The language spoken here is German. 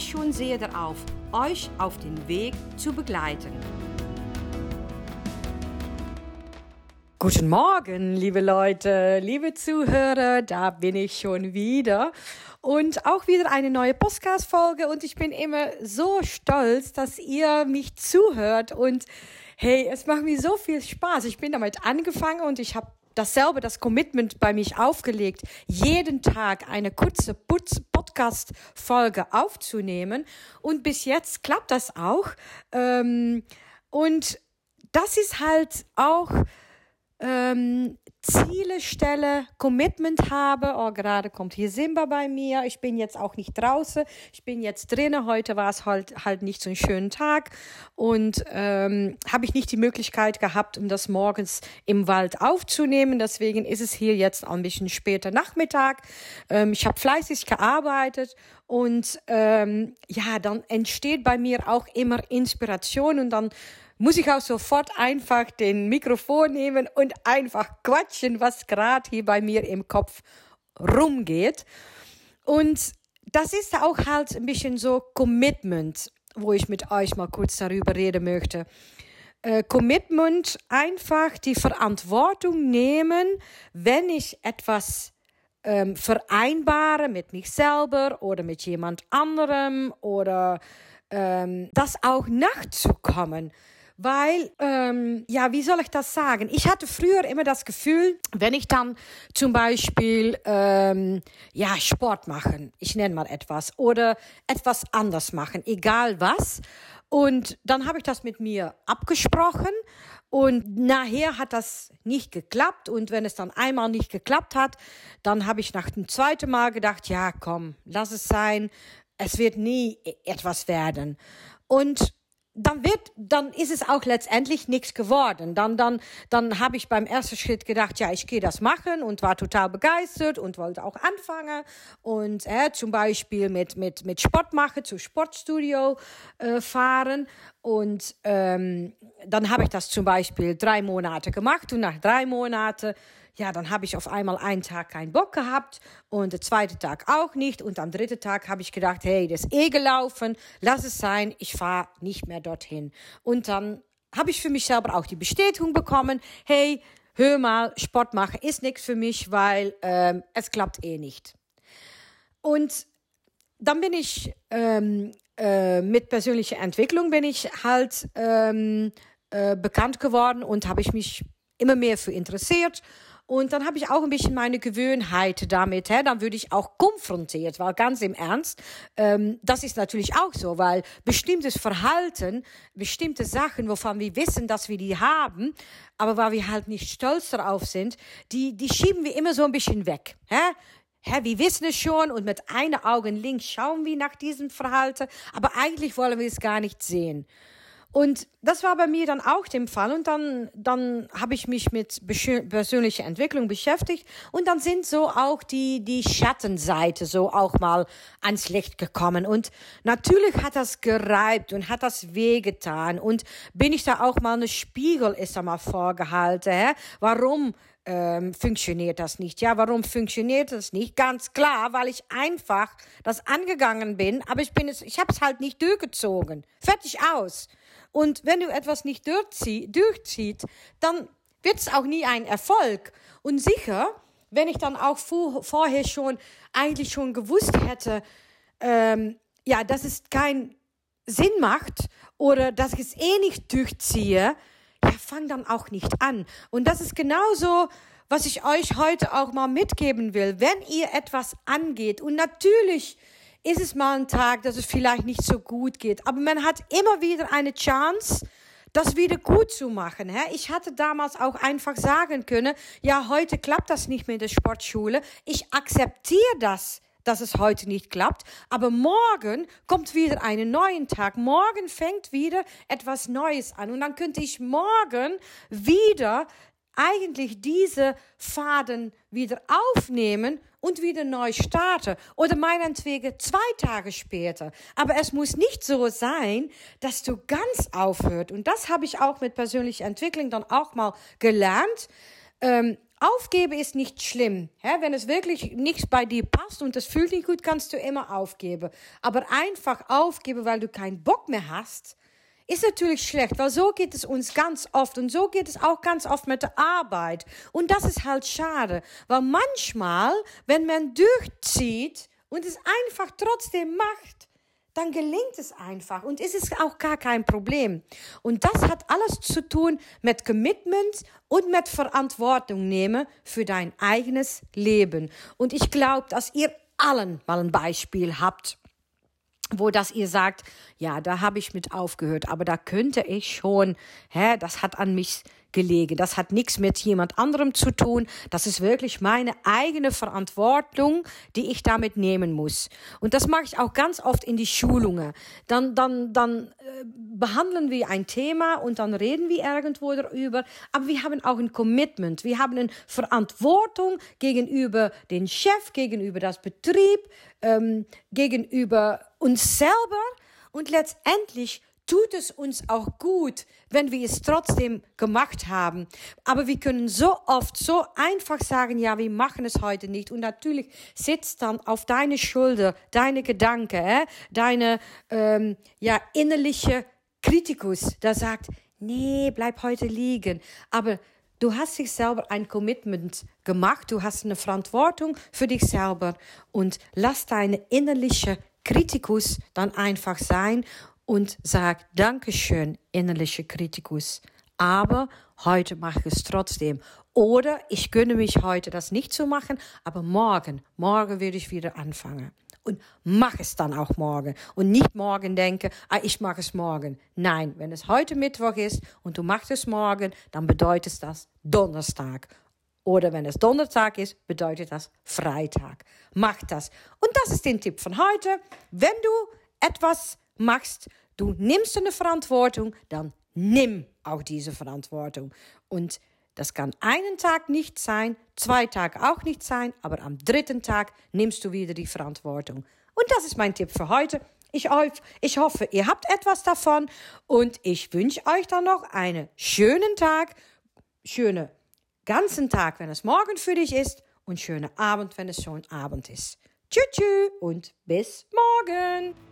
schon sehr darauf, euch auf den Weg zu begleiten. Guten Morgen, liebe Leute, liebe Zuhörer, da bin ich schon wieder. Und auch wieder eine neue Podcast-Folge und ich bin immer so stolz, dass ihr mich zuhört und hey, es macht mir so viel Spaß. Ich bin damit angefangen und ich habe dasselbe, das Commitment bei mich aufgelegt, jeden Tag eine kurze Podcast-Folge aufzunehmen. Und bis jetzt klappt das auch. Ähm, und das ist halt auch ähm, Ziele stelle, Commitment habe. Oh, gerade kommt hier Simba bei mir. Ich bin jetzt auch nicht draußen. Ich bin jetzt drinnen. Heute war es halt, halt nicht so ein schöner Tag. Und ähm, habe ich nicht die Möglichkeit gehabt, um das morgens im Wald aufzunehmen. Deswegen ist es hier jetzt ein bisschen später Nachmittag. Ähm, ich habe fleißig gearbeitet. Und ähm, ja, dann entsteht bei mir auch immer Inspiration. Und dann muss ich auch sofort einfach den Mikrofon nehmen und einfach quatschen, was gerade hier bei mir im Kopf rumgeht. Und das ist auch halt ein bisschen so Commitment, wo ich mit euch mal kurz darüber reden möchte. Äh, Commitment, einfach die Verantwortung nehmen, wenn ich etwas ähm, vereinbare mit mich selber oder mit jemand anderem oder ähm, das auch nachzukommen. Weil, ähm, ja, wie soll ich das sagen? Ich hatte früher immer das Gefühl, wenn ich dann zum Beispiel, ähm, ja, Sport machen, ich nenne mal etwas, oder etwas anders machen, egal was. Und dann habe ich das mit mir abgesprochen und nachher hat das nicht geklappt. Und wenn es dann einmal nicht geklappt hat, dann habe ich nach dem zweiten Mal gedacht, ja, komm, lass es sein. Es wird nie etwas werden. Und dann wird, dann ist es auch letztendlich nichts geworden. Dann, dann, dann habe ich beim ersten Schritt gedacht, ja, ich gehe das machen und war total begeistert und wollte auch anfangen und äh, zum Beispiel mit mit mit Sport machen, zu Sportstudio äh, fahren und ähm, dann habe ich das zum Beispiel drei Monate gemacht und nach drei Monaten ja, dann habe ich auf einmal einen Tag keinen Bock gehabt und der zweite Tag auch nicht. Und am dritten Tag habe ich gedacht, hey, das ist eh gelaufen, lass es sein, ich fahre nicht mehr dorthin. Und dann habe ich für mich selber auch die Bestätigung bekommen, hey, hör mal, Sport machen ist nichts für mich, weil ähm, es klappt eh nicht. Und dann bin ich ähm, äh, mit persönlicher Entwicklung bin ich halt ähm, äh, bekannt geworden und habe ich mich immer mehr für interessiert und dann habe ich auch ein bisschen meine Gewöhnheit damit. Hä? Dann würde ich auch konfrontiert, weil ganz im Ernst, ähm, das ist natürlich auch so, weil bestimmtes Verhalten, bestimmte Sachen, wovon wir wissen, dass wir die haben, aber weil wir halt nicht stolz darauf sind, die, die schieben wir immer so ein bisschen weg. Hä? Hä, wir wissen es schon und mit einem Augen links schauen wir nach diesem Verhalten, aber eigentlich wollen wir es gar nicht sehen. Und das war bei mir dann auch der Fall. Und dann, dann habe ich mich mit persönlicher Entwicklung beschäftigt. Und dann sind so auch die, die Schattenseite so auch mal ans Licht gekommen. Und natürlich hat das gereibt und hat das wehgetan. Und bin ich da auch mal eine Spiegel ist da mal vorgehalten. Hä? Warum ähm, funktioniert das nicht. Ja, warum funktioniert das nicht? Ganz klar, weil ich einfach das angegangen bin, aber ich bin es, ich habe es halt nicht durchgezogen. Fertig aus. Und wenn du etwas nicht durchzie durchzieht, dann wird es auch nie ein Erfolg. Und sicher, wenn ich dann auch vor, vorher schon eigentlich schon gewusst hätte, ähm, ja, dass es keinen Sinn macht oder dass ich es eh nicht durchziehe, ja, fang dann auch nicht an. Und das ist genauso, was ich euch heute auch mal mitgeben will. Wenn ihr etwas angeht und natürlich ist es mal ein Tag, dass es vielleicht nicht so gut geht. Aber man hat immer wieder eine Chance, das wieder gut zu machen. Ich hatte damals auch einfach sagen können, ja, heute klappt das nicht mehr in der Sportschule. Ich akzeptiere das dass es heute nicht klappt, aber morgen kommt wieder ein neuer Tag. Morgen fängt wieder etwas Neues an und dann könnte ich morgen wieder eigentlich diese Faden wieder aufnehmen und wieder neu starten oder meinetwegen zwei Tage später. Aber es muss nicht so sein, dass du ganz aufhört. Und das habe ich auch mit persönlicher Entwicklung dann auch mal gelernt. Ähm, Aufgeben ist nicht schlimm. Ja, wenn es wirklich nichts bei dir passt und es fühlt nicht gut, kannst du immer aufgeben. Aber einfach aufgeben, weil du keinen Bock mehr hast, ist natürlich schlecht, weil so geht es uns ganz oft und so geht es auch ganz oft mit der Arbeit. Und das ist halt schade, weil manchmal, wenn man durchzieht und es einfach trotzdem macht, dann gelingt es einfach und ist es auch gar kein Problem. Und das hat alles zu tun mit Commitment und mit Verantwortung nehmen für dein eigenes Leben. Und ich glaube, dass ihr allen mal ein Beispiel habt wo das ihr sagt, ja, da habe ich mit aufgehört, aber da könnte ich schon, hä, das hat an mich gelegen. Das hat nichts mit jemand anderem zu tun. Das ist wirklich meine eigene Verantwortung, die ich damit nehmen muss. Und das mache ich auch ganz oft in die Schulungen. Dann, dann, dann äh, behandeln wir ein Thema und dann reden wir irgendwo darüber. Aber wir haben auch ein Commitment. Wir haben eine Verantwortung gegenüber den Chef, gegenüber das Betrieb, ähm, gegenüber uns selber und letztendlich tut es uns auch gut, wenn wir es trotzdem gemacht haben. Aber wir können so oft so einfach sagen, ja, wir machen es heute nicht. Und natürlich sitzt dann auf deine Schulter deine Gedanken, äh, deine ähm, ja, innerliche Kritikus, der sagt, nee, bleib heute liegen. Aber Du hast dich selber ein Commitment gemacht, du hast eine Verantwortung für dich selber und lass deine innerliche Kritikus dann einfach sein und sag Dankeschön, innerliche Kritikus. Aber heute mache ich es trotzdem. Oder ich gönne mich heute das nicht zu machen, aber morgen, morgen werde ich wieder anfangen und mach es dann auch morgen. Und nicht morgen denken, ah, ich mache es morgen. Nein, wenn es heute Mittwoch ist und du machst es morgen, dann bedeutet das Donnerstag. Oder wenn es Donnerstag ist, bedeutet das Freitag. Mach das. Und das ist der Tipp von heute. Wenn du etwas machst, du nimmst eine Verantwortung, dann nimm auch diese Verantwortung. Und das kann einen Tag nicht sein, zwei Tage auch nicht sein, aber am dritten Tag nimmst du wieder die Verantwortung. Und das ist mein Tipp für heute. Ich, ich hoffe, ihr habt etwas davon und ich wünsche euch dann noch einen schönen Tag, schönen ganzen Tag, wenn es morgen für dich ist und schönen Abend, wenn es schon Abend ist. Tschüss und bis morgen.